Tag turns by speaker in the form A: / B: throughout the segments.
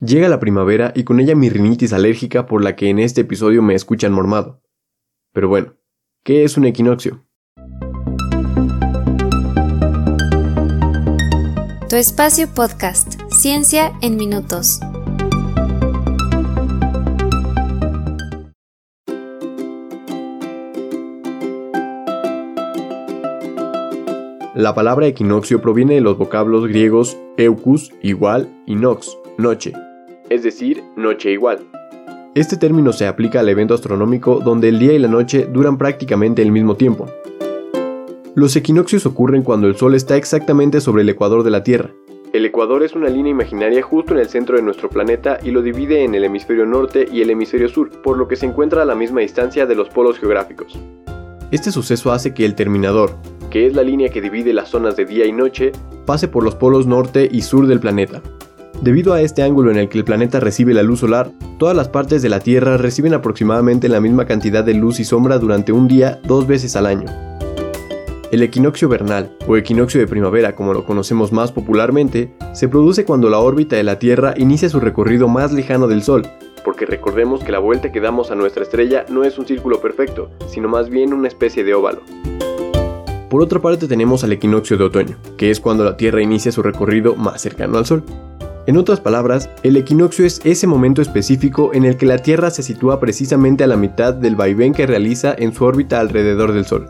A: Llega la primavera y con ella mi rinitis alérgica por la que en este episodio me escuchan mormado. Pero bueno, ¿qué es un equinoccio?
B: Tu espacio podcast, Ciencia en Minutos.
A: La palabra equinoccio proviene de los vocablos griegos eucus, igual, y nox, noche, es decir, noche igual. Este término se aplica al evento astronómico donde el día y la noche duran prácticamente el mismo tiempo. Los equinoccios ocurren cuando el Sol está exactamente sobre el ecuador de la Tierra. El ecuador es una línea imaginaria justo en el centro de nuestro planeta y lo divide en el hemisferio norte y el hemisferio sur, por lo que se encuentra a la misma distancia de los polos geográficos. Este suceso hace que el terminador, que es la línea que divide las zonas de día y noche, pase por los polos norte y sur del planeta. Debido a este ángulo en el que el planeta recibe la luz solar, todas las partes de la Tierra reciben aproximadamente la misma cantidad de luz y sombra durante un día dos veces al año. El equinoccio vernal, o equinoccio de primavera como lo conocemos más popularmente, se produce cuando la órbita de la Tierra inicia su recorrido más lejano del Sol, porque recordemos que la vuelta que damos a nuestra estrella no es un círculo perfecto, sino más bien una especie de óvalo. Por otra parte tenemos al equinoccio de otoño, que es cuando la Tierra inicia su recorrido más cercano al Sol. En otras palabras, el equinoccio es ese momento específico en el que la Tierra se sitúa precisamente a la mitad del vaivén que realiza en su órbita alrededor del Sol.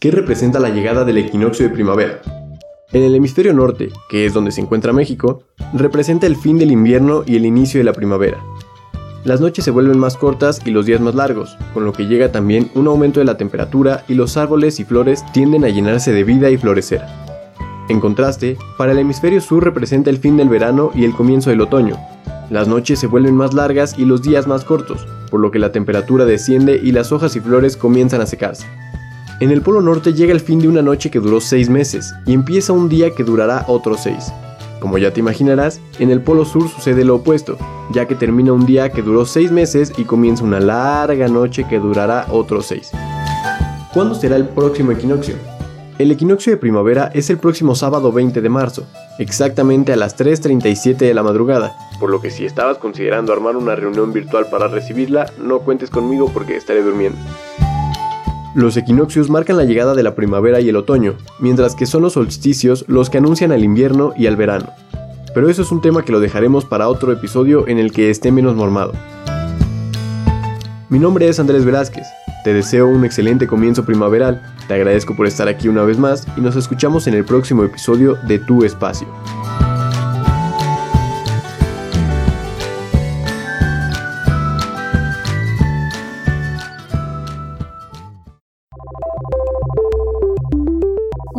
A: ¿Qué representa la llegada del equinoccio de primavera? En el hemisferio norte, que es donde se encuentra México, representa el fin del invierno y el inicio de la primavera. Las noches se vuelven más cortas y los días más largos, con lo que llega también un aumento de la temperatura y los árboles y flores tienden a llenarse de vida y florecer. En contraste, para el hemisferio sur representa el fin del verano y el comienzo del otoño. Las noches se vuelven más largas y los días más cortos, por lo que la temperatura desciende y las hojas y flores comienzan a secarse. En el Polo Norte llega el fin de una noche que duró 6 meses y empieza un día que durará otros 6. Como ya te imaginarás, en el Polo Sur sucede lo opuesto, ya que termina un día que duró 6 meses y comienza una larga noche que durará otros 6. ¿Cuándo será el próximo equinoccio? El equinoccio de primavera es el próximo sábado 20 de marzo, exactamente a las 3.37 de la madrugada, por lo que si estabas considerando armar una reunión virtual para recibirla, no cuentes conmigo porque estaré durmiendo. Los equinoccios marcan la llegada de la primavera y el otoño, mientras que son los solsticios los que anuncian al invierno y al verano. Pero eso es un tema que lo dejaremos para otro episodio en el que esté menos mormado. Mi nombre es Andrés Velázquez, te deseo un excelente comienzo primaveral, te agradezco por estar aquí una vez más y nos escuchamos en el próximo episodio de Tu Espacio.